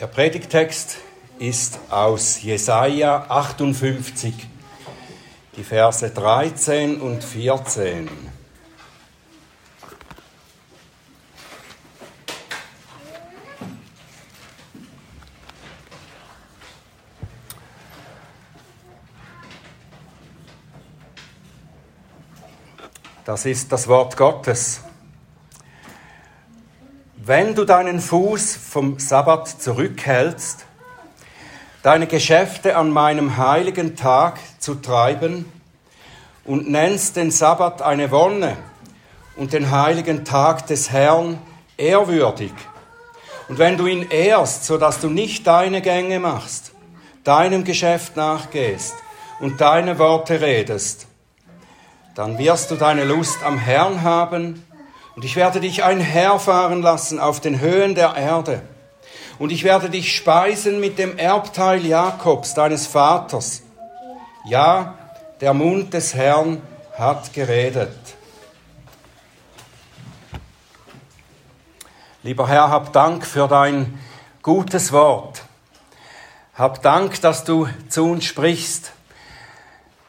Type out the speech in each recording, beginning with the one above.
Der Predigtext ist aus Jesaja 58, die Verse 13 und 14. Das ist das Wort Gottes. Wenn du deinen Fuß vom Sabbat zurückhältst, deine Geschäfte an meinem heiligen Tag zu treiben und nennst den Sabbat eine Wonne und den heiligen Tag des Herrn ehrwürdig, und wenn du ihn ehrst, so dass du nicht deine Gänge machst, deinem Geschäft nachgehst und deine Worte redest, dann wirst du deine Lust am Herrn haben und ich werde dich einherfahren lassen auf den Höhen der Erde. Und ich werde dich speisen mit dem Erbteil Jakobs, deines Vaters. Ja, der Mund des Herrn hat geredet. Lieber Herr, hab Dank für dein gutes Wort. Hab Dank, dass du zu uns sprichst.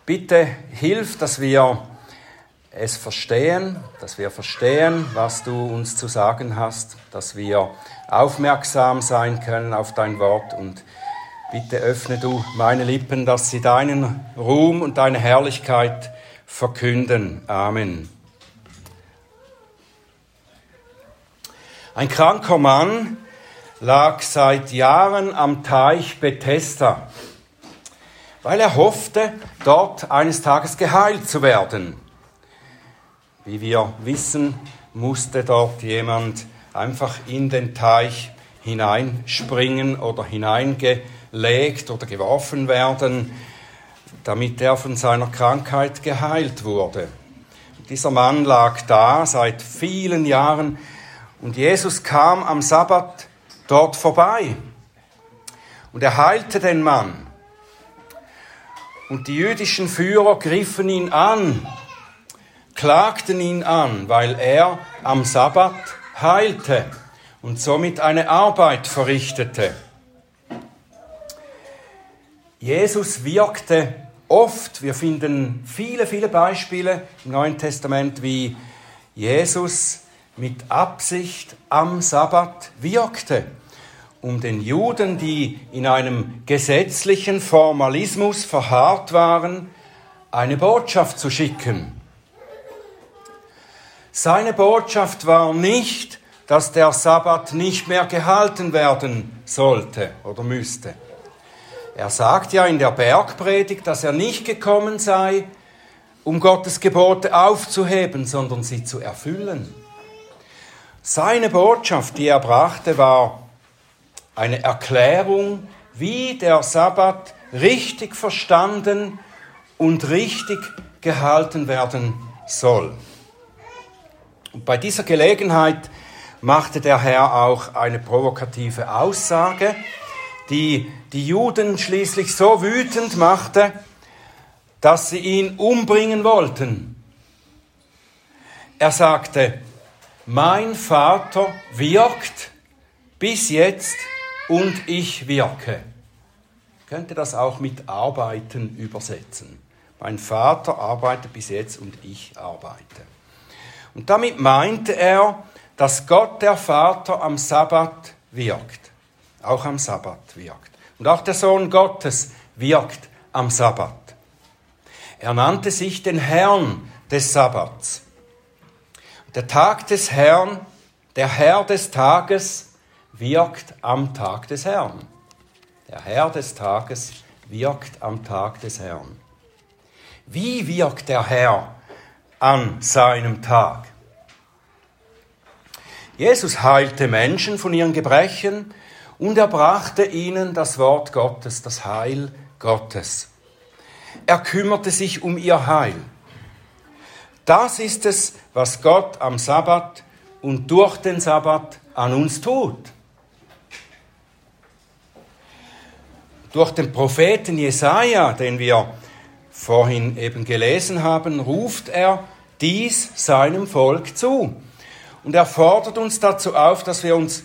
Bitte hilf, dass wir es verstehen, dass wir verstehen, was du uns zu sagen hast, dass wir aufmerksam sein können auf dein Wort und bitte öffne du meine Lippen, dass sie deinen Ruhm und deine Herrlichkeit verkünden. Amen. Ein kranker Mann lag seit Jahren am Teich Bethesda, weil er hoffte, dort eines Tages geheilt zu werden. Wie wir wissen, musste dort jemand einfach in den Teich hineinspringen oder hineingelegt oder geworfen werden, damit er von seiner Krankheit geheilt wurde. Dieser Mann lag da seit vielen Jahren und Jesus kam am Sabbat dort vorbei und er heilte den Mann. Und die jüdischen Führer griffen ihn an klagten ihn an, weil er am Sabbat heilte und somit eine Arbeit verrichtete. Jesus wirkte oft, wir finden viele, viele Beispiele im Neuen Testament, wie Jesus mit Absicht am Sabbat wirkte, um den Juden, die in einem gesetzlichen Formalismus verharrt waren, eine Botschaft zu schicken. Seine Botschaft war nicht, dass der Sabbat nicht mehr gehalten werden sollte oder müsste. Er sagt ja in der Bergpredigt, dass er nicht gekommen sei, um Gottes Gebote aufzuheben, sondern sie zu erfüllen. Seine Botschaft, die er brachte, war eine Erklärung, wie der Sabbat richtig verstanden und richtig gehalten werden soll. Und bei dieser Gelegenheit machte der Herr auch eine provokative Aussage, die die Juden schließlich so wütend machte, dass sie ihn umbringen wollten. Er sagte, mein Vater wirkt bis jetzt und ich wirke. Ich könnte das auch mit arbeiten übersetzen. Mein Vater arbeitet bis jetzt und ich arbeite. Und damit meinte er, dass Gott der Vater am Sabbat wirkt, auch am Sabbat wirkt. Und auch der Sohn Gottes wirkt am Sabbat. Er nannte sich den Herrn des Sabbats. Der Tag des Herrn, der Herr des Tages, wirkt am Tag des Herrn. Der Herr des Tages wirkt am Tag des Herrn. Wie wirkt der Herr an seinem Tag. Jesus heilte Menschen von ihren Gebrechen und er brachte ihnen das Wort Gottes, das Heil Gottes. Er kümmerte sich um ihr Heil. Das ist es, was Gott am Sabbat und durch den Sabbat an uns tut. Durch den Propheten Jesaja, den wir vorhin eben gelesen haben, ruft er dies seinem Volk zu. Und er fordert uns dazu auf, dass wir uns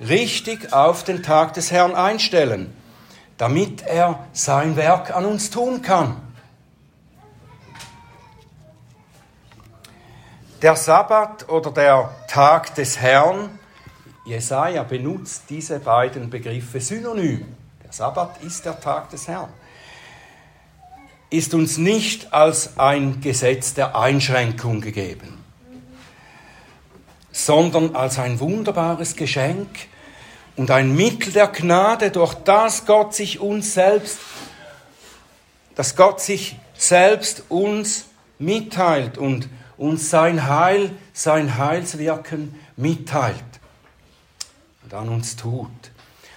richtig auf den Tag des Herrn einstellen, damit er sein Werk an uns tun kann. Der Sabbat oder der Tag des Herrn, Jesaja benutzt diese beiden Begriffe synonym. Der Sabbat ist der Tag des Herrn. Ist uns nicht als ein Gesetz der Einschränkung gegeben, sondern als ein wunderbares Geschenk und ein Mittel der Gnade, durch das Gott sich uns selbst, dass Gott sich selbst uns mitteilt und uns sein Heil, sein Heilswirken mitteilt und an uns tut.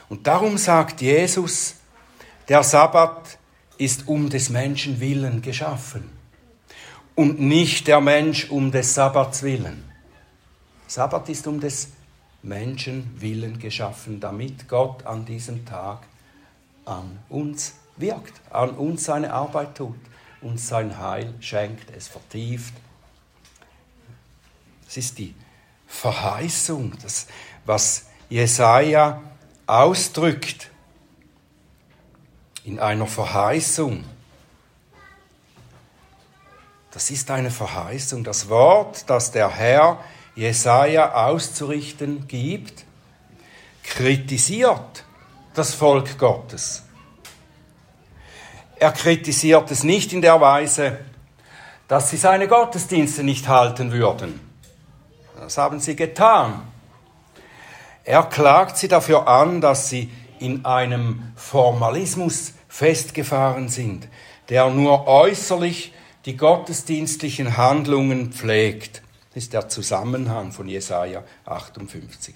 Und darum sagt Jesus, der Sabbat ist um des Menschen willen geschaffen und nicht der Mensch um des Sabbats willen. Sabbat ist um des Menschen willen geschaffen, damit Gott an diesem Tag an uns wirkt, an uns seine Arbeit tut, uns sein Heil schenkt, es vertieft das ist die Verheißung, das, was Jesaja ausdrückt in einer Verheißung. Das ist eine Verheißung, das Wort, das der Herr Jesaja auszurichten gibt, kritisiert das Volk Gottes. Er kritisiert es nicht in der Weise, dass sie seine Gottesdienste nicht halten würden das haben sie getan. Er klagt sie dafür an, dass sie in einem Formalismus festgefahren sind, der nur äußerlich die gottesdienstlichen Handlungen pflegt. Das ist der Zusammenhang von Jesaja 58.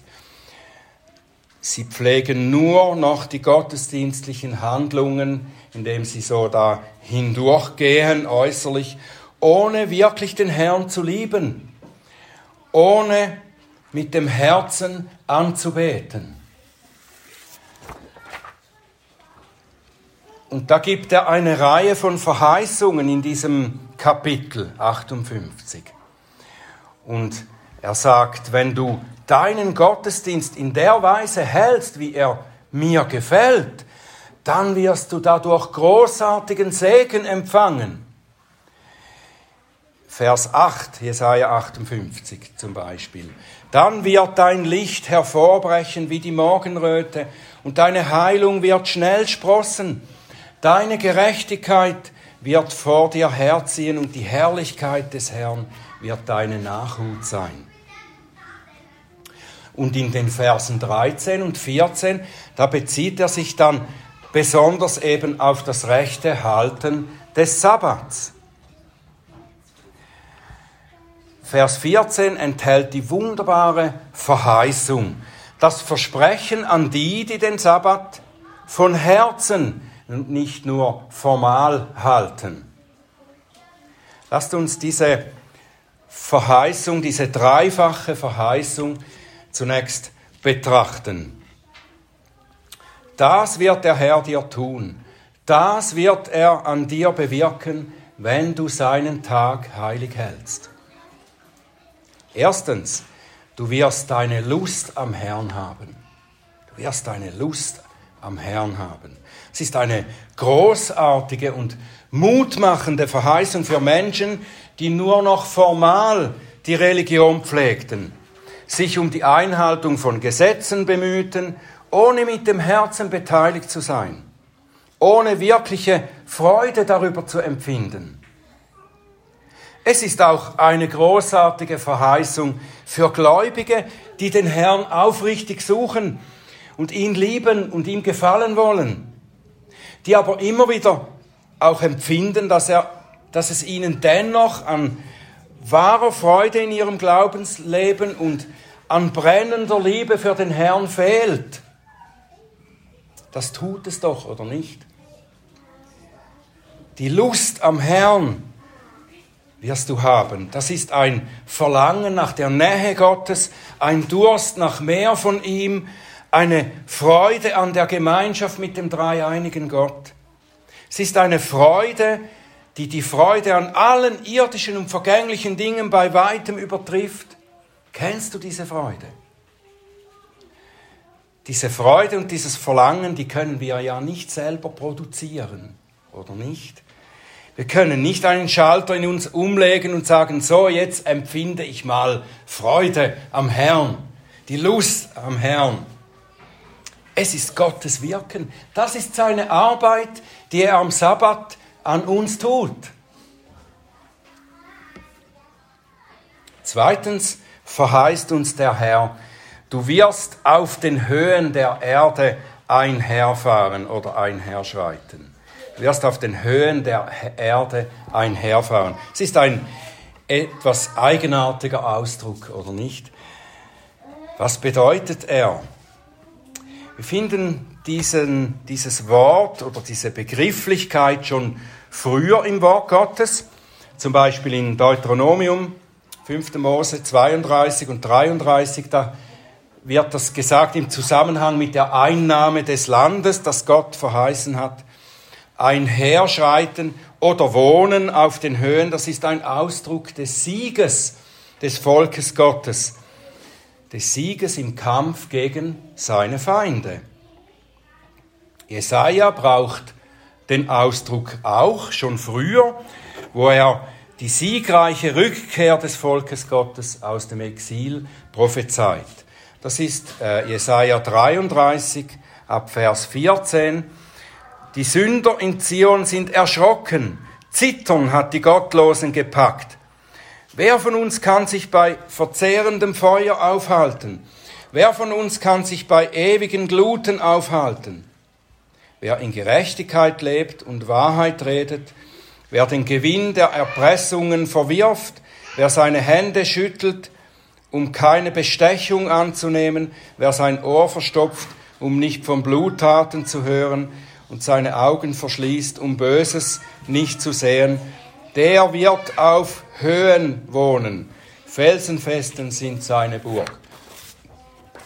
Sie pflegen nur noch die gottesdienstlichen Handlungen, indem sie so da hindurchgehen äußerlich, ohne wirklich den Herrn zu lieben ohne mit dem Herzen anzubeten. Und da gibt er eine Reihe von Verheißungen in diesem Kapitel 58. Und er sagt, wenn du deinen Gottesdienst in der Weise hältst, wie er mir gefällt, dann wirst du dadurch großartigen Segen empfangen. Vers 8, Jesaja 58 zum Beispiel. Dann wird dein Licht hervorbrechen wie die Morgenröte und deine Heilung wird schnell sprossen. Deine Gerechtigkeit wird vor dir herziehen und die Herrlichkeit des Herrn wird deine Nachhut sein. Und in den Versen 13 und 14, da bezieht er sich dann besonders eben auf das rechte Halten des Sabbats. Vers 14 enthält die wunderbare Verheißung, das Versprechen an die, die den Sabbat von Herzen und nicht nur formal halten. Lasst uns diese Verheißung, diese dreifache Verheißung zunächst betrachten. Das wird der Herr dir tun. Das wird er an dir bewirken, wenn du seinen Tag heilig hältst. Erstens, du wirst deine Lust am Herrn haben. Du wirst deine Lust am Herrn haben. Es ist eine großartige und mutmachende Verheißung für Menschen, die nur noch formal die Religion pflegten, sich um die Einhaltung von Gesetzen bemühten, ohne mit dem Herzen beteiligt zu sein, ohne wirkliche Freude darüber zu empfinden. Es ist auch eine großartige Verheißung für Gläubige, die den Herrn aufrichtig suchen und ihn lieben und ihm gefallen wollen, die aber immer wieder auch empfinden, dass, er, dass es ihnen dennoch an wahrer Freude in ihrem Glaubensleben und an brennender Liebe für den Herrn fehlt. Das tut es doch, oder nicht? Die Lust am Herrn wirst du haben. Das ist ein Verlangen nach der Nähe Gottes, ein Durst nach mehr von ihm, eine Freude an der Gemeinschaft mit dem dreieinigen Gott. Es ist eine Freude, die die Freude an allen irdischen und vergänglichen Dingen bei weitem übertrifft. Kennst du diese Freude? diese Freude und dieses Verlangen, die können wir ja nicht selber produzieren, oder nicht? Wir können nicht einen Schalter in uns umlegen und sagen, so, jetzt empfinde ich mal Freude am Herrn, die Lust am Herrn. Es ist Gottes Wirken. Das ist seine Arbeit, die er am Sabbat an uns tut. Zweitens verheißt uns der Herr, Du wirst auf den Höhen der Erde einherfahren oder einherschreiten. Du wirst auf den Höhen der Erde einherfahren. Es ist ein etwas eigenartiger Ausdruck, oder nicht? Was bedeutet er? Wir finden diesen, dieses Wort oder diese Begrifflichkeit schon früher im Wort Gottes, zum Beispiel in Deuteronomium 5. Mose 32 und 33, da wird das gesagt im Zusammenhang mit der Einnahme des Landes, das Gott verheißen hat. Ein Herschreiten oder Wohnen auf den Höhen, das ist ein Ausdruck des Sieges des Volkes Gottes, des Sieges im Kampf gegen seine Feinde. Jesaja braucht den Ausdruck auch schon früher, wo er die siegreiche Rückkehr des Volkes Gottes aus dem Exil prophezeit. Das ist äh, Jesaja 33 ab Vers 14. Die Sünder in Zion sind erschrocken. Zittern hat die Gottlosen gepackt. Wer von uns kann sich bei verzehrendem Feuer aufhalten? Wer von uns kann sich bei ewigen Gluten aufhalten? Wer in Gerechtigkeit lebt und Wahrheit redet, wer den Gewinn der Erpressungen verwirft, wer seine Hände schüttelt, um keine Bestechung anzunehmen, wer sein Ohr verstopft, um nicht von Bluttaten zu hören? Und seine Augen verschließt, um Böses nicht zu sehen, der wird auf Höhen wohnen. Felsenfesten sind seine Burg.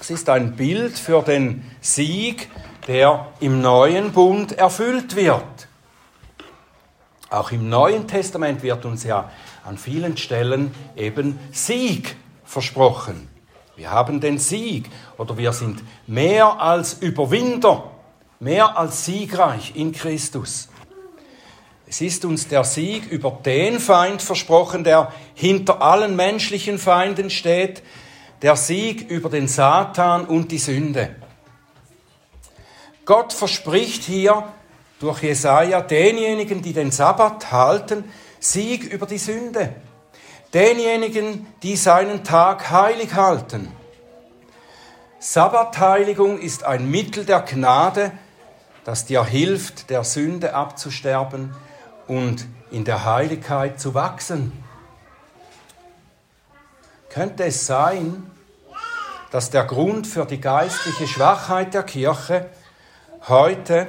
Es ist ein Bild für den Sieg, der im neuen Bund erfüllt wird. Auch im Neuen Testament wird uns ja an vielen Stellen eben Sieg versprochen. Wir haben den Sieg oder wir sind mehr als Überwinder, mehr als siegreich in Christus. Es ist uns der Sieg über den Feind versprochen, der hinter allen menschlichen Feinden steht, der Sieg über den Satan und die Sünde. Gott verspricht hier durch Jesaja denjenigen, die den Sabbat halten, Sieg über die Sünde denjenigen, die seinen Tag heilig halten. Sabbatheiligung ist ein Mittel der Gnade, das dir hilft, der Sünde abzusterben und in der Heiligkeit zu wachsen. Könnte es sein, dass der Grund für die geistliche Schwachheit der Kirche heute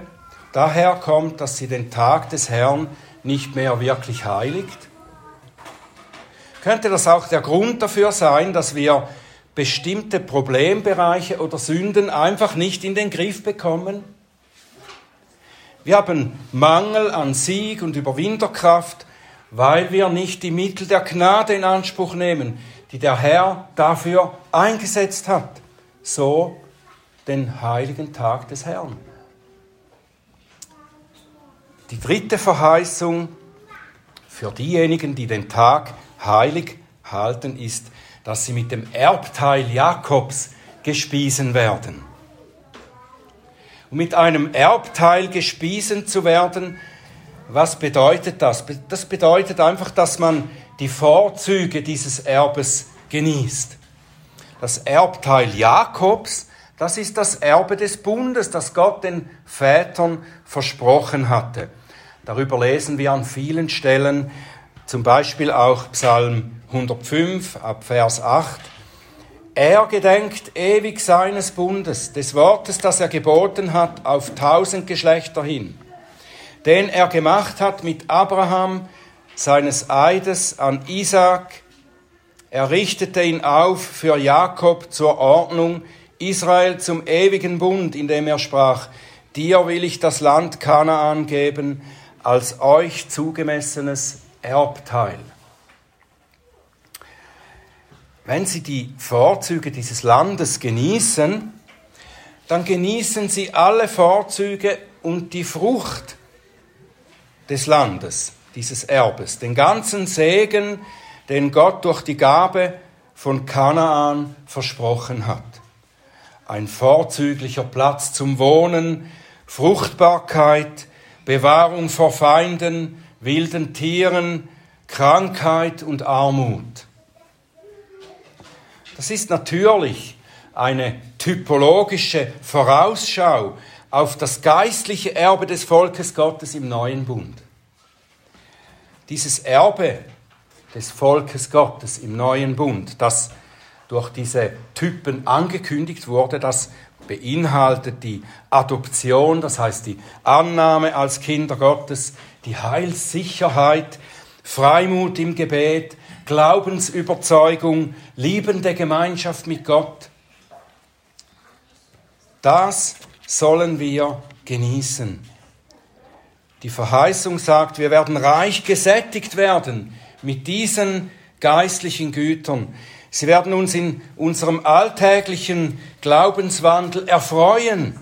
daher kommt, dass sie den Tag des Herrn nicht mehr wirklich heiligt? Könnte das auch der Grund dafür sein, dass wir bestimmte Problembereiche oder Sünden einfach nicht in den Griff bekommen? Wir haben Mangel an Sieg und Überwinderkraft, weil wir nicht die Mittel der Gnade in Anspruch nehmen, die der Herr dafür eingesetzt hat. So den heiligen Tag des Herrn. Die dritte Verheißung für diejenigen, die den Tag heilig halten, ist, dass sie mit dem Erbteil Jakobs gespiesen werden. Und mit einem Erbteil gespiesen zu werden, was bedeutet das? Das bedeutet einfach, dass man die Vorzüge dieses Erbes genießt. Das Erbteil Jakobs, das ist das Erbe des Bundes, das Gott den Vätern versprochen hatte. Darüber lesen wir an vielen Stellen zum Beispiel auch Psalm 105 ab Vers 8. Er gedenkt ewig seines Bundes, des Wortes, das er geboten hat, auf tausend Geschlechter hin, den er gemacht hat mit Abraham, seines Eides an Isaac. Er richtete ihn auf für Jakob zur Ordnung, Israel zum ewigen Bund, indem er sprach, dir will ich das Land Kanaan geben, als euch zugemessenes Erbteil. Wenn Sie die Vorzüge dieses Landes genießen, dann genießen sie alle Vorzüge und die Frucht des Landes, dieses Erbes, den ganzen Segen, den Gott durch die Gabe von Kanaan versprochen hat. Ein vorzüglicher Platz zum Wohnen, Fruchtbarkeit, Bewahrung vor Feinden, wilden Tieren, Krankheit und Armut. Das ist natürlich eine typologische Vorausschau auf das geistliche Erbe des Volkes Gottes im neuen Bund. Dieses Erbe des Volkes Gottes im neuen Bund, das durch diese Typen angekündigt wurde, das beinhaltet die Adoption, das heißt die Annahme als Kinder Gottes, die Heilssicherheit, Freimut im Gebet, Glaubensüberzeugung, liebende Gemeinschaft mit Gott. Das sollen wir genießen. Die Verheißung sagt, wir werden reich gesättigt werden mit diesen geistlichen Gütern. Sie werden uns in unserem alltäglichen Glaubenswandel erfreuen.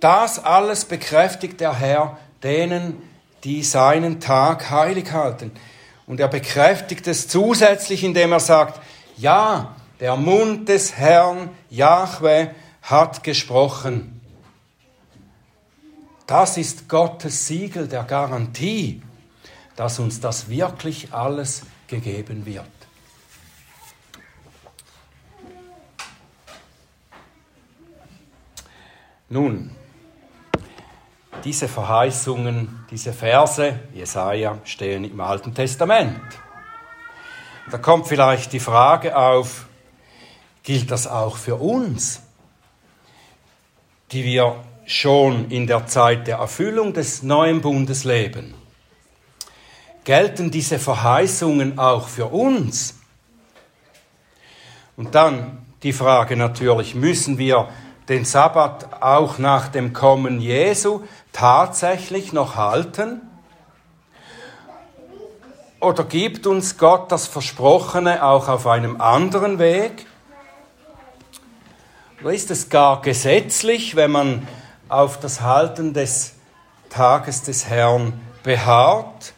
Das alles bekräftigt der Herr denen, die seinen Tag heilig halten. Und er bekräftigt es zusätzlich, indem er sagt, ja, der Mund des Herrn, Jahwe, hat gesprochen. Das ist Gottes Siegel der Garantie, dass uns das wirklich alles gegeben wird. Nun, diese Verheißungen, diese Verse, Jesaja, stehen im Alten Testament. Da kommt vielleicht die Frage auf, gilt das auch für uns? die wir schon in der Zeit der Erfüllung des neuen Bundes leben. Gelten diese Verheißungen auch für uns? Und dann die Frage natürlich, müssen wir den Sabbat auch nach dem Kommen Jesu tatsächlich noch halten? Oder gibt uns Gott das Versprochene auch auf einem anderen Weg? Oder ist es gar gesetzlich, wenn man auf das Halten des Tages des Herrn beharrt?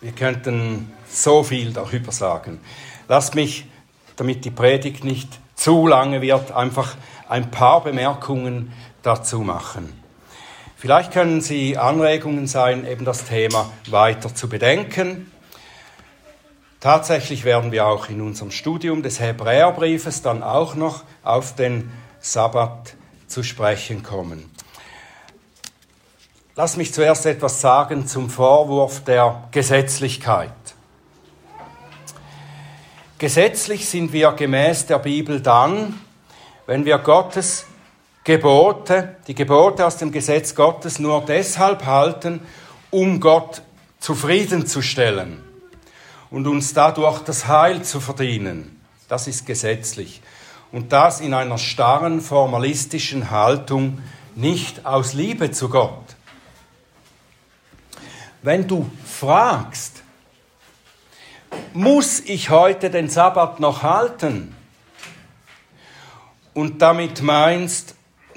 Wir könnten so viel darüber sagen. Lass mich, damit die Predigt nicht zu lange wird, einfach ein paar Bemerkungen dazu machen. Vielleicht können Sie Anregungen sein, eben das Thema weiter zu bedenken. Tatsächlich werden wir auch in unserem Studium des Hebräerbriefes dann auch noch auf den Sabbat zu sprechen kommen. Lass mich zuerst etwas sagen zum Vorwurf der Gesetzlichkeit. Gesetzlich sind wir gemäß der Bibel dann, wenn wir Gottes Gebote, die Gebote aus dem Gesetz Gottes nur deshalb halten, um Gott zufriedenzustellen und uns dadurch das Heil zu verdienen. Das ist gesetzlich. Und das in einer starren formalistischen Haltung, nicht aus Liebe zu Gott. Wenn du fragst, muss ich heute den Sabbat noch halten? Und damit meinst,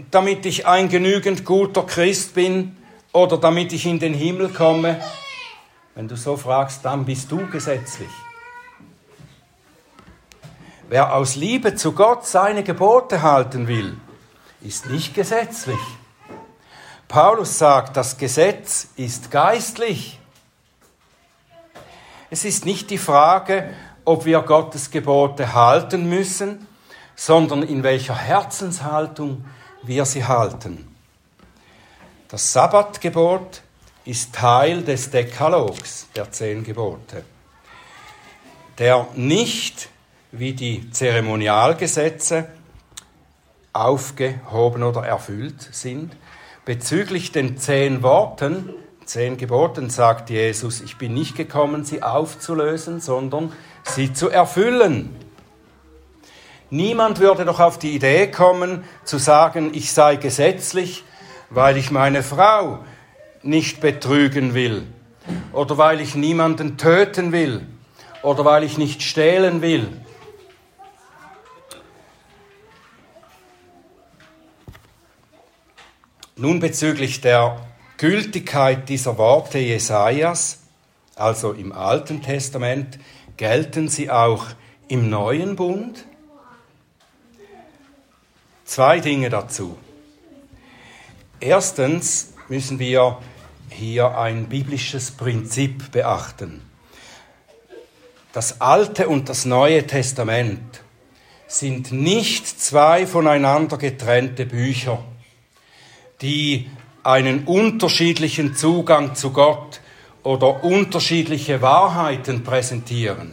damit ich ein genügend guter Christ bin oder damit ich in den Himmel komme, wenn du so fragst, dann bist du gesetzlich. Wer aus Liebe zu Gott seine Gebote halten will, ist nicht gesetzlich. Paulus sagt, das Gesetz ist geistlich. Es ist nicht die Frage, ob wir Gottes Gebote halten müssen, sondern in welcher Herzenshaltung wir sie halten. Das Sabbatgebot ist Teil des Dekalogs der zehn Gebote, der nicht wie die Zeremonialgesetze aufgehoben oder erfüllt sind. Bezüglich den zehn Worten, zehn Geboten sagt Jesus, ich bin nicht gekommen, sie aufzulösen, sondern sie zu erfüllen. Niemand würde doch auf die Idee kommen, zu sagen, ich sei gesetzlich, weil ich meine Frau nicht betrügen will oder weil ich niemanden töten will oder weil ich nicht stehlen will. Nun bezüglich der Gültigkeit dieser Worte Jesajas, also im Alten Testament, gelten sie auch im Neuen Bund? Zwei Dinge dazu. Erstens müssen wir hier ein biblisches Prinzip beachten. Das Alte und das Neue Testament sind nicht zwei voneinander getrennte Bücher, die einen unterschiedlichen Zugang zu Gott oder unterschiedliche Wahrheiten präsentieren.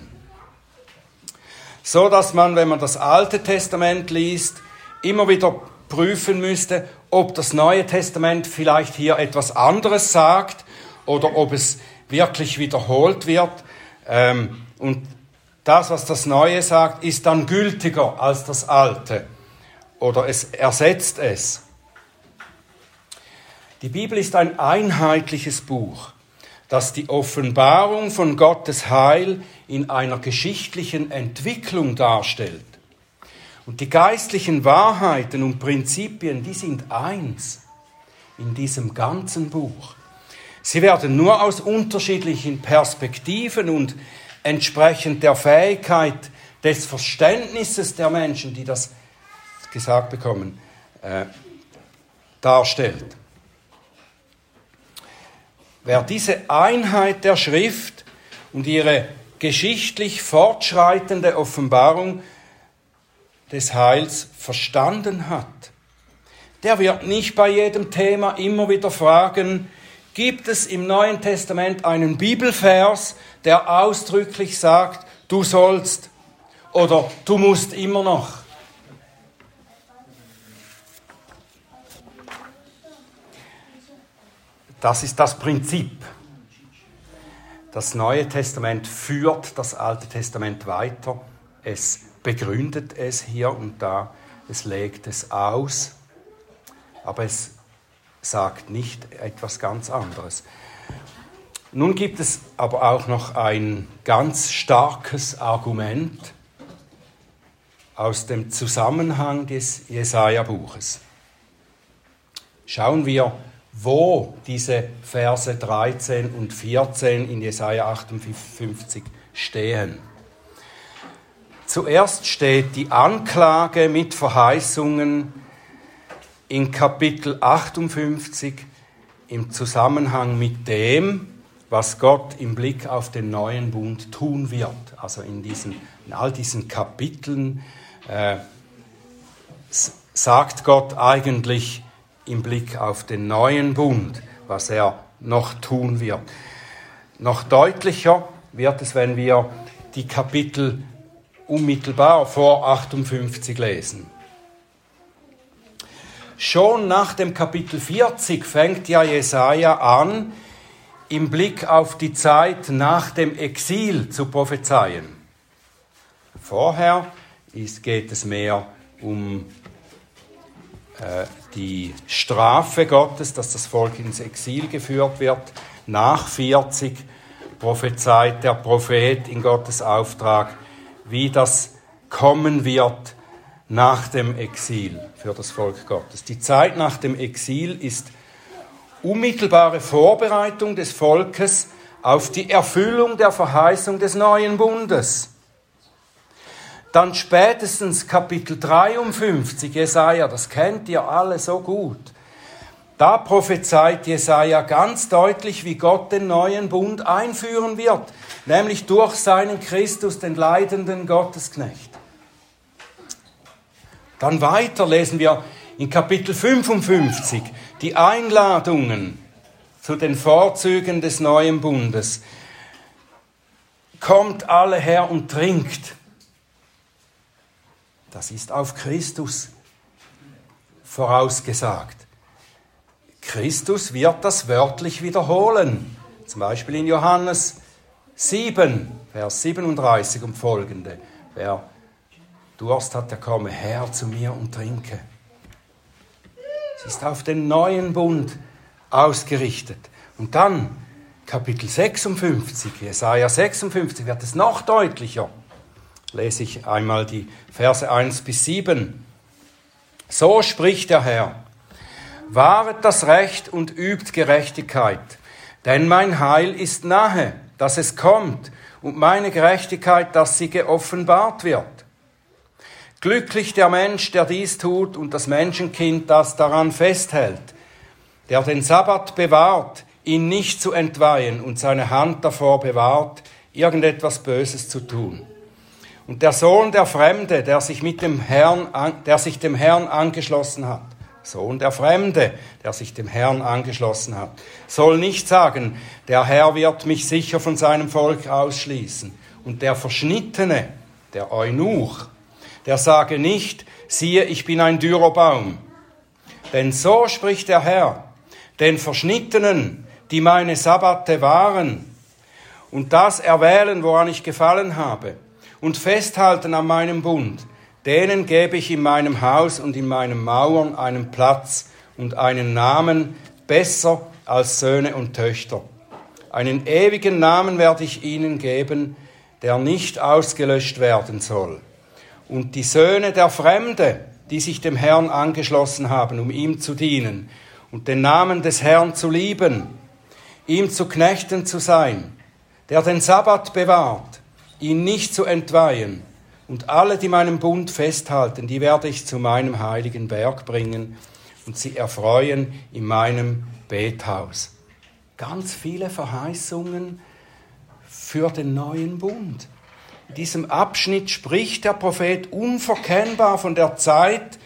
So dass man, wenn man das Alte Testament liest, immer wieder prüfen müsste, ob das Neue Testament vielleicht hier etwas anderes sagt oder ob es wirklich wiederholt wird. Ähm, und das, was das Neue sagt, ist dann gültiger als das Alte oder es ersetzt es. Die Bibel ist ein einheitliches Buch, das die Offenbarung von Gottes Heil in einer geschichtlichen Entwicklung darstellt. Und die geistlichen Wahrheiten und Prinzipien, die sind eins in diesem ganzen Buch. Sie werden nur aus unterschiedlichen Perspektiven und entsprechend der Fähigkeit des Verständnisses der Menschen, die das gesagt bekommen, äh, darstellt. Wer diese Einheit der Schrift und ihre geschichtlich fortschreitende Offenbarung des Heils verstanden hat, der wird nicht bei jedem Thema immer wieder fragen, gibt es im Neuen Testament einen Bibelvers, der ausdrücklich sagt, du sollst oder du musst immer noch. Das ist das Prinzip. Das Neue Testament führt das Alte Testament weiter. Es begründet es hier und da. Es legt es aus. Aber es sagt nicht etwas ganz anderes. Nun gibt es aber auch noch ein ganz starkes Argument aus dem Zusammenhang des Jesaja-Buches. Schauen wir, wo diese Verse 13 und 14 in Jesaja 58 stehen. Zuerst steht die Anklage mit Verheißungen in Kapitel 58 im Zusammenhang mit dem, was Gott im Blick auf den neuen Bund tun wird. Also in, diesen, in all diesen Kapiteln äh, sagt Gott eigentlich im Blick auf den neuen Bund, was er noch tun wird. Noch deutlicher wird es, wenn wir die Kapitel unmittelbar vor 58 lesen. Schon nach dem Kapitel 40 fängt ja Jesaja an, im Blick auf die Zeit nach dem Exil zu prophezeien. Vorher geht es mehr um äh, die Strafe Gottes, dass das Volk ins Exil geführt wird. Nach 40 prophezeit der Prophet in Gottes Auftrag, wie das kommen wird nach dem Exil für das Volk Gottes. Die Zeit nach dem Exil ist unmittelbare Vorbereitung des Volkes auf die Erfüllung der Verheißung des neuen Bundes. Dann spätestens Kapitel 53 Jesaja, das kennt ihr alle so gut. Da prophezeit Jesaja ganz deutlich, wie Gott den neuen Bund einführen wird, nämlich durch seinen Christus, den leidenden Gottesknecht. Dann weiter lesen wir in Kapitel 55 die Einladungen zu den Vorzügen des neuen Bundes. Kommt alle her und trinkt. Das ist auf Christus vorausgesagt. Christus wird das wörtlich wiederholen. Zum Beispiel in Johannes 7, Vers 37 und folgende. Wer Durst hat, der komme her zu mir und trinke. Es ist auf den neuen Bund ausgerichtet. Und dann Kapitel 56, Jesaja 56, wird es noch deutlicher. Lese ich einmal die Verse 1 bis 7. So spricht der Herr. Wahret das Recht und übt Gerechtigkeit. Denn mein Heil ist nahe, dass es kommt, und meine Gerechtigkeit, dass sie geoffenbart wird. Glücklich der Mensch, der dies tut, und das Menschenkind, das daran festhält, der den Sabbat bewahrt, ihn nicht zu entweihen und seine Hand davor bewahrt, irgendetwas Böses zu tun. Und der Sohn der Fremde, der sich mit dem Herrn, der sich dem Herrn angeschlossen hat, Sohn der Fremde, der sich dem Herrn angeschlossen hat, soll nicht sagen, der Herr wird mich sicher von seinem Volk ausschließen. Und der Verschnittene, der Eunuch, der sage nicht, siehe, ich bin ein dürrer Baum. Denn so spricht der Herr, den Verschnittenen, die meine Sabbate waren, und das erwählen, woran ich gefallen habe, und festhalten an meinem Bund, denen gebe ich in meinem Haus und in meinen Mauern einen Platz und einen Namen besser als Söhne und Töchter. Einen ewigen Namen werde ich ihnen geben, der nicht ausgelöscht werden soll. Und die Söhne der Fremde, die sich dem Herrn angeschlossen haben, um ihm zu dienen und den Namen des Herrn zu lieben, ihm zu Knechten zu sein, der den Sabbat bewahrt, ihn nicht zu entweihen, und alle, die meinen Bund festhalten, die werde ich zu meinem heiligen Berg bringen und sie erfreuen in meinem Bethaus. Ganz viele Verheißungen für den neuen Bund. In diesem Abschnitt spricht der Prophet unverkennbar von der Zeit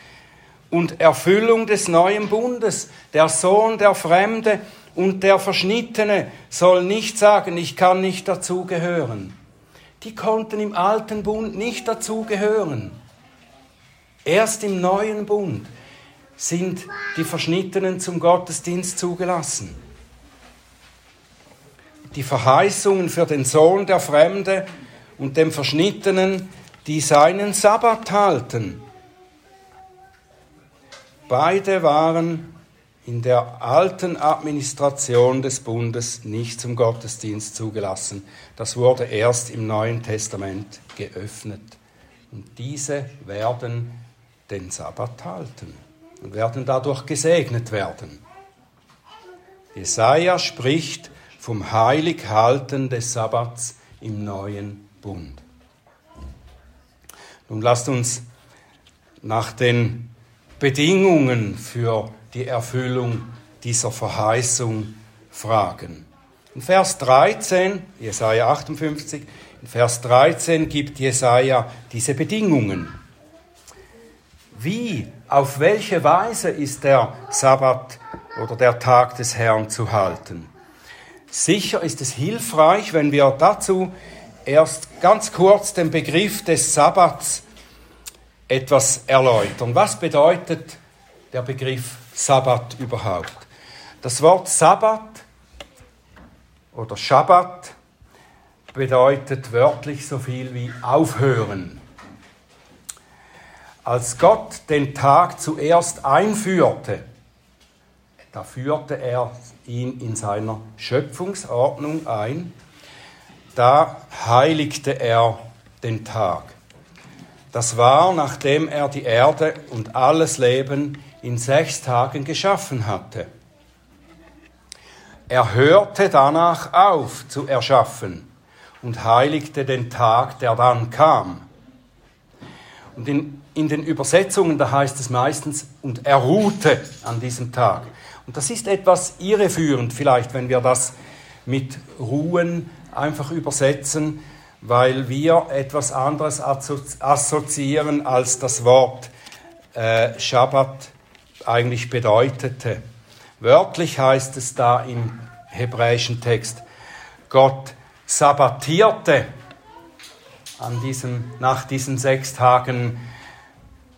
und Erfüllung des neuen Bundes. Der Sohn, der Fremde und der Verschnittene soll nicht sagen, ich kann nicht dazugehören die konnten im alten Bund nicht dazugehören. Erst im neuen Bund sind die Verschnittenen zum Gottesdienst zugelassen. Die Verheißungen für den Sohn der Fremde und dem Verschnittenen, die seinen Sabbat halten. Beide waren in der alten Administration des Bundes nicht zum Gottesdienst zugelassen. Das wurde erst im Neuen Testament geöffnet. Und diese werden den Sabbat halten und werden dadurch gesegnet werden. Jesaja spricht vom Heilighalten des Sabbats im neuen Bund. Nun lasst uns nach den Bedingungen für die Erfüllung dieser Verheißung fragen. In Vers 13, Jesaja 58, in Vers 13 gibt Jesaja diese Bedingungen. Wie, auf welche Weise ist der Sabbat oder der Tag des Herrn zu halten? Sicher ist es hilfreich, wenn wir dazu erst ganz kurz den Begriff des Sabbats etwas erläutern. Was bedeutet der Begriff Sabbat überhaupt? Das Wort Sabbat oder Schabbat bedeutet wörtlich so viel wie aufhören. Als Gott den Tag zuerst einführte, da führte er ihn in seiner Schöpfungsordnung ein, da heiligte er den Tag. Das war, nachdem er die Erde und alles Leben in sechs Tagen geschaffen hatte. Er hörte danach auf zu erschaffen und heiligte den Tag, der dann kam. Und in, in den Übersetzungen, da heißt es meistens, und er ruhte an diesem Tag. Und das ist etwas irreführend vielleicht, wenn wir das mit Ruhen einfach übersetzen, weil wir etwas anderes assoziieren als das Wort äh, Schabbat eigentlich bedeutete. Wörtlich heißt es da im hebräischen Text, Gott sabbatierte an diesem, nach diesen sechs Tagen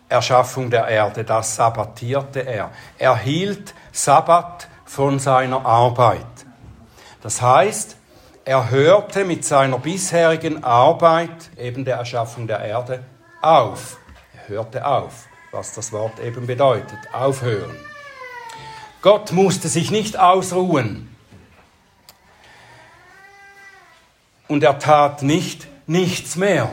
Erschaffung der Erde, das sabbatierte er. Er hielt Sabbat von seiner Arbeit. Das heißt, er hörte mit seiner bisherigen Arbeit, eben der Erschaffung der Erde, auf. Er hörte auf was das Wort eben bedeutet, aufhören. Gott musste sich nicht ausruhen. Und er tat nicht nichts mehr.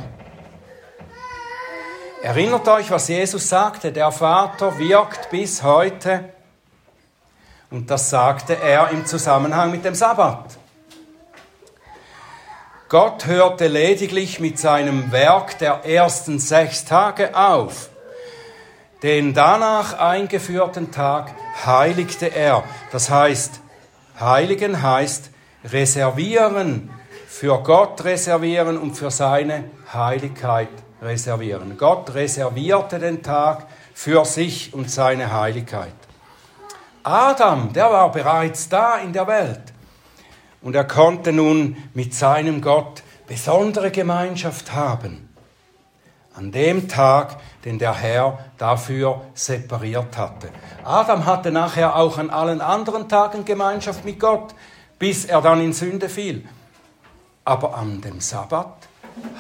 Erinnert euch, was Jesus sagte, der Vater wirkt bis heute Und das sagte er im Zusammenhang mit dem Sabbat. Gott hörte lediglich mit seinem Werk der ersten sechs Tage auf. Den danach eingeführten Tag heiligte er. Das heißt, heiligen heißt reservieren, für Gott reservieren und für seine Heiligkeit reservieren. Gott reservierte den Tag für sich und seine Heiligkeit. Adam, der war bereits da in der Welt und er konnte nun mit seinem Gott besondere Gemeinschaft haben. An dem Tag, den der Herr dafür separiert hatte. Adam hatte nachher auch an allen anderen Tagen Gemeinschaft mit Gott, bis er dann in Sünde fiel. Aber an dem Sabbat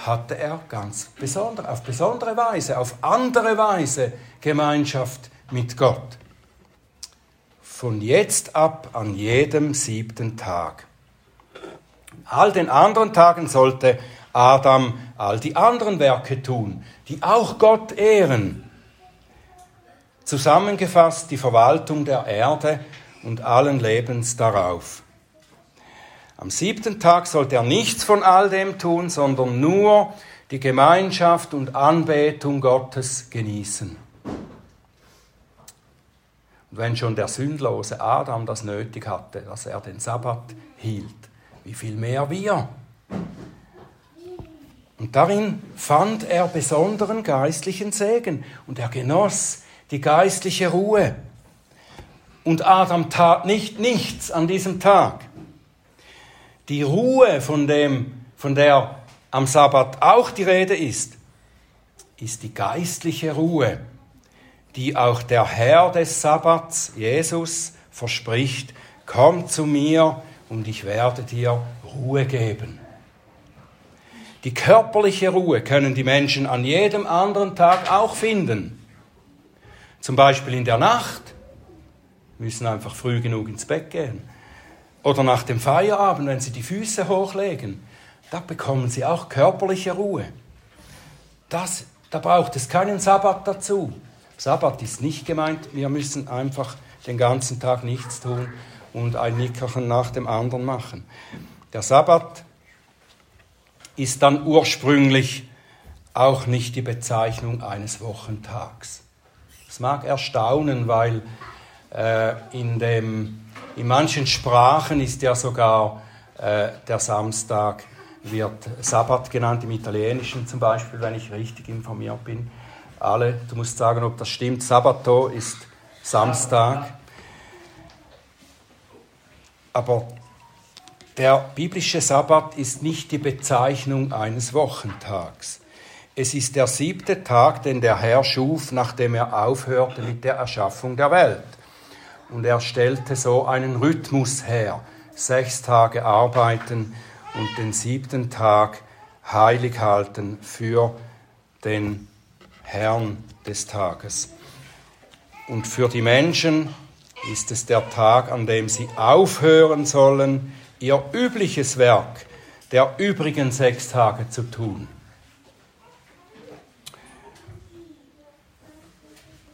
hatte er ganz besondere, auf besondere Weise, auf andere Weise Gemeinschaft mit Gott. Von jetzt ab an jedem siebten Tag. All den anderen Tagen sollte Adam all die anderen Werke tun, die auch Gott ehren. Zusammengefasst die Verwaltung der Erde und allen Lebens darauf. Am siebten Tag sollte er nichts von all dem tun, sondern nur die Gemeinschaft und Anbetung Gottes genießen. Und wenn schon der sündlose Adam das nötig hatte, dass er den Sabbat hielt, wie viel mehr wir? Und darin fand er besonderen geistlichen Segen und er genoss die geistliche Ruhe. Und Adam tat nicht nichts an diesem Tag. Die Ruhe, von, dem, von der am Sabbat auch die Rede ist, ist die geistliche Ruhe, die auch der Herr des Sabbats, Jesus, verspricht, komm zu mir und ich werde dir Ruhe geben. Die körperliche Ruhe können die Menschen an jedem anderen Tag auch finden. Zum Beispiel in der Nacht müssen einfach früh genug ins Bett gehen. Oder nach dem Feierabend, wenn sie die Füße hochlegen, da bekommen sie auch körperliche Ruhe. Das, da braucht es keinen Sabbat dazu. Sabbat ist nicht gemeint, wir müssen einfach den ganzen Tag nichts tun und ein Nickerchen nach dem anderen machen. Der Sabbat ist dann ursprünglich auch nicht die Bezeichnung eines Wochentags. Das mag erstaunen, weil äh, in dem in manchen Sprachen ist ja sogar äh, der Samstag wird Sabbat genannt, im Italienischen zum Beispiel, wenn ich richtig informiert bin. Alle, du musst sagen, ob das stimmt. Sabbato ist Samstag. Aber der biblische Sabbat ist nicht die Bezeichnung eines Wochentags. Es ist der siebte Tag, den der Herr schuf, nachdem er aufhörte mit der Erschaffung der Welt. Und er stellte so einen Rhythmus her. Sechs Tage arbeiten und den siebten Tag heilig halten für den Herrn des Tages. Und für die Menschen ist es der Tag, an dem sie aufhören sollen, ihr übliches Werk der übrigen sechs Tage zu tun.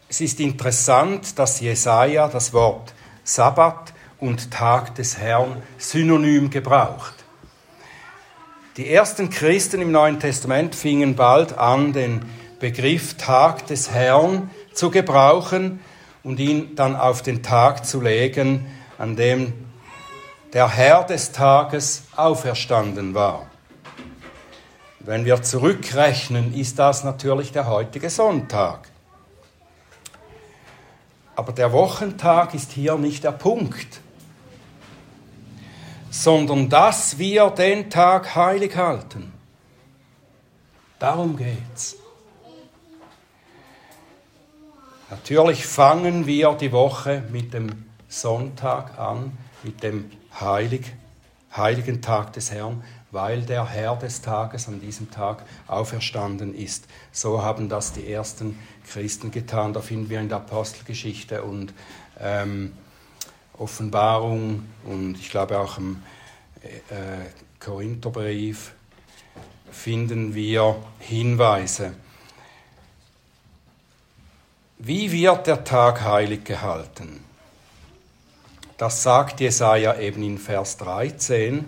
Es ist interessant, dass Jesaja das Wort Sabbat und Tag des Herrn synonym gebraucht. Die ersten Christen im Neuen Testament fingen bald an, den Begriff Tag des Herrn zu gebrauchen und ihn dann auf den Tag zu legen, an dem der Herr des Tages auferstanden war. Wenn wir zurückrechnen, ist das natürlich der heutige Sonntag. Aber der Wochentag ist hier nicht der Punkt, sondern dass wir den Tag heilig halten. Darum geht's. Natürlich fangen wir die Woche mit dem Sonntag an, mit dem Heilig, heiligen Tag des Herrn, weil der Herr des Tages an diesem Tag auferstanden ist. So haben das die ersten Christen getan. Da finden wir in der Apostelgeschichte und ähm, Offenbarung und ich glaube auch im äh, Korintherbrief finden wir Hinweise. Wie wird der Tag heilig gehalten? Das sagt Jesaja eben in Vers 13.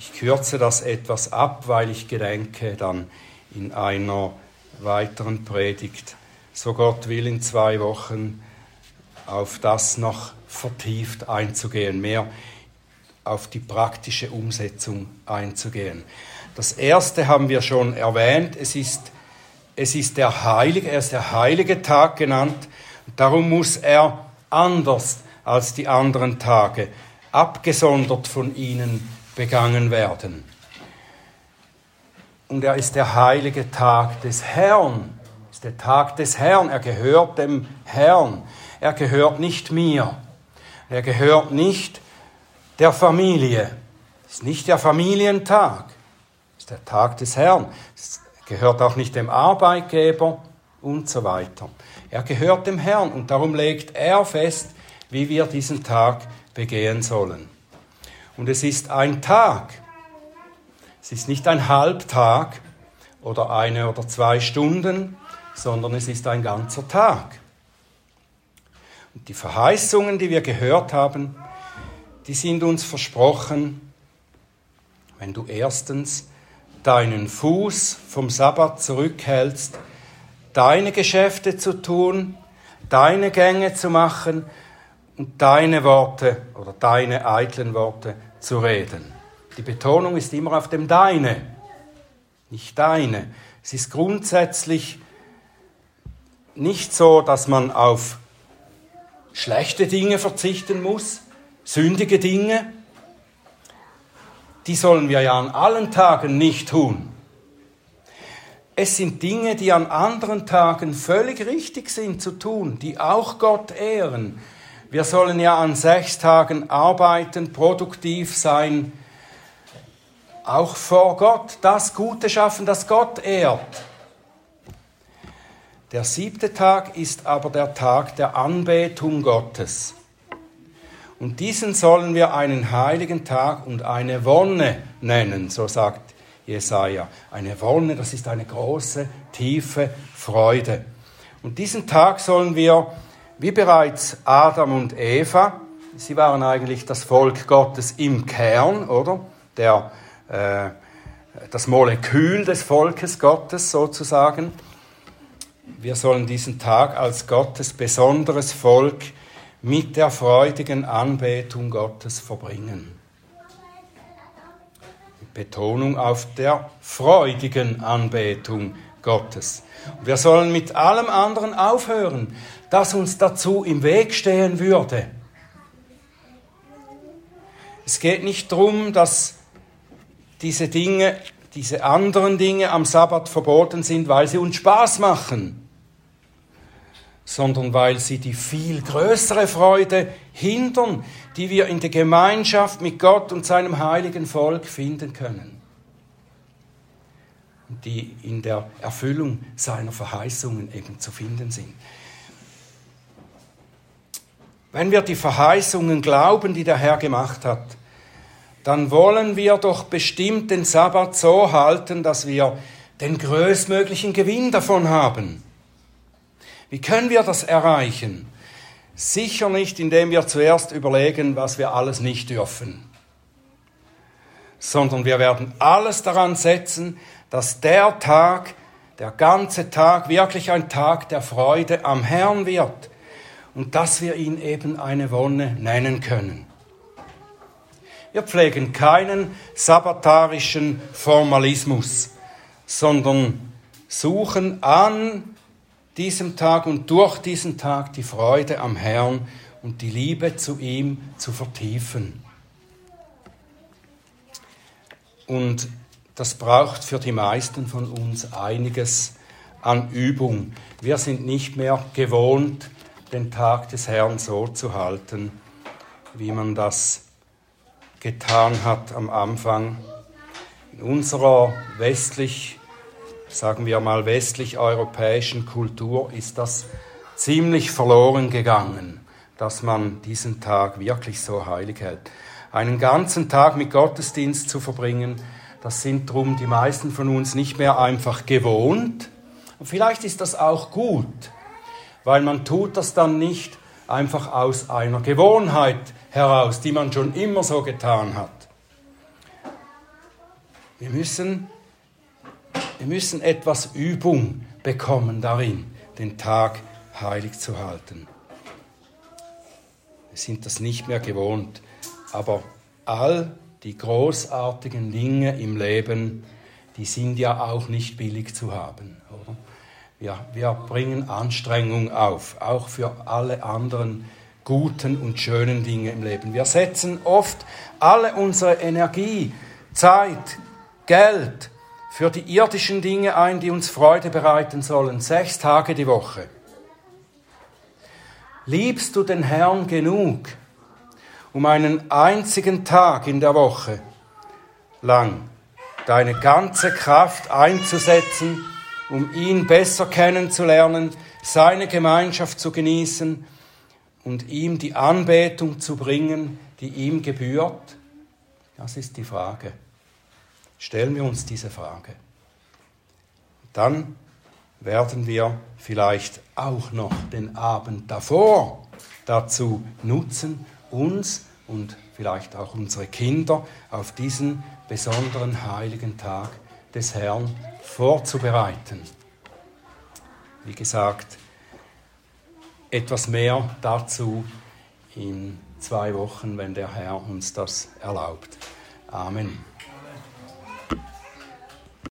Ich kürze das etwas ab, weil ich gedenke, dann in einer weiteren Predigt, so Gott will, in zwei Wochen auf das noch vertieft einzugehen, mehr auf die praktische Umsetzung einzugehen. Das erste haben wir schon erwähnt, es ist, es ist der Heilige, er ist der heilige Tag genannt, darum muss er anders als die anderen Tage, abgesondert von ihnen begangen werden. Und er ist der heilige Tag des Herrn, ist der Tag des Herrn, er gehört dem Herrn, er gehört nicht mir, er gehört nicht der Familie, ist nicht der Familientag, ist der Tag des Herrn, es gehört auch nicht dem Arbeitgeber und so weiter. Er gehört dem Herrn und darum legt er fest, wie wir diesen Tag begehen sollen. Und es ist ein Tag. Es ist nicht ein Halbtag oder eine oder zwei Stunden, sondern es ist ein ganzer Tag. Und die Verheißungen, die wir gehört haben, die sind uns versprochen, wenn du erstens deinen Fuß vom Sabbat zurückhältst, deine Geschäfte zu tun, deine Gänge zu machen und deine Worte oder deine eitlen Worte zu reden. Die Betonung ist immer auf dem deine, nicht deine. Es ist grundsätzlich nicht so, dass man auf schlechte Dinge verzichten muss, sündige Dinge. Die sollen wir ja an allen Tagen nicht tun. Es sind Dinge, die an anderen Tagen völlig richtig sind zu tun, die auch Gott ehren, wir sollen ja an sechs Tagen arbeiten, produktiv sein, auch vor Gott, das Gute schaffen, das Gott ehrt. Der siebte Tag ist aber der Tag der Anbetung Gottes. Und diesen sollen wir einen heiligen Tag und eine Wonne nennen, so sagt Jesaja. Eine Wonne, das ist eine große, tiefe Freude. Und diesen Tag sollen wir wie bereits Adam und Eva, sie waren eigentlich das Volk Gottes im Kern, oder? Der, äh, das Molekül des Volkes Gottes sozusagen. Wir sollen diesen Tag als Gottes besonderes Volk mit der freudigen Anbetung Gottes verbringen. Betonung auf der freudigen Anbetung Gottes. wir sollen mit allem anderen aufhören, das uns dazu im Weg stehen würde. Es geht nicht darum, dass diese Dinge, diese anderen Dinge am Sabbat verboten sind, weil sie uns Spaß machen, sondern weil sie die viel größere Freude hindern, die wir in der Gemeinschaft mit Gott und seinem heiligen Volk finden können. Die in der Erfüllung seiner Verheißungen eben zu finden sind. Wenn wir die Verheißungen glauben, die der Herr gemacht hat, dann wollen wir doch bestimmt den Sabbat so halten, dass wir den größtmöglichen Gewinn davon haben. Wie können wir das erreichen? Sicher nicht, indem wir zuerst überlegen, was wir alles nicht dürfen, sondern wir werden alles daran setzen, dass der Tag, der ganze Tag wirklich ein Tag der Freude am Herrn wird, und dass wir ihn eben eine Wonne nennen können. Wir pflegen keinen sabbatarischen Formalismus, sondern suchen an diesem Tag und durch diesen Tag die Freude am Herrn und die Liebe zu ihm zu vertiefen. Und das braucht für die meisten von uns einiges an Übung. Wir sind nicht mehr gewohnt, den Tag des Herrn so zu halten, wie man das getan hat am Anfang. In unserer westlich, sagen wir mal westlich-europäischen Kultur ist das ziemlich verloren gegangen, dass man diesen Tag wirklich so heilig hält. Einen ganzen Tag mit Gottesdienst zu verbringen, das sind drum die meisten von uns nicht mehr einfach gewohnt. Und vielleicht ist das auch gut, weil man tut das dann nicht einfach aus einer Gewohnheit heraus, die man schon immer so getan hat. Wir müssen, wir müssen etwas Übung bekommen darin, den Tag heilig zu halten. Wir sind das nicht mehr gewohnt, aber all die großartigen Dinge im Leben, die sind ja auch nicht billig zu haben. Oder? Wir, wir bringen Anstrengung auf, auch für alle anderen guten und schönen Dinge im Leben. Wir setzen oft alle unsere Energie, Zeit, Geld für die irdischen Dinge ein, die uns Freude bereiten sollen, sechs Tage die Woche. Liebst du den Herrn genug, um einen einzigen Tag in der Woche lang deine ganze Kraft einzusetzen, um ihn besser kennenzulernen, seine Gemeinschaft zu genießen und ihm die Anbetung zu bringen, die ihm gebührt? Das ist die Frage. Stellen wir uns diese Frage. Dann werden wir vielleicht auch noch den Abend davor dazu nutzen, uns und vielleicht auch unsere Kinder auf diesen besonderen heiligen Tag des Herrn vorzubereiten. Wie gesagt, etwas mehr dazu in zwei Wochen, wenn der Herr uns das erlaubt. Amen.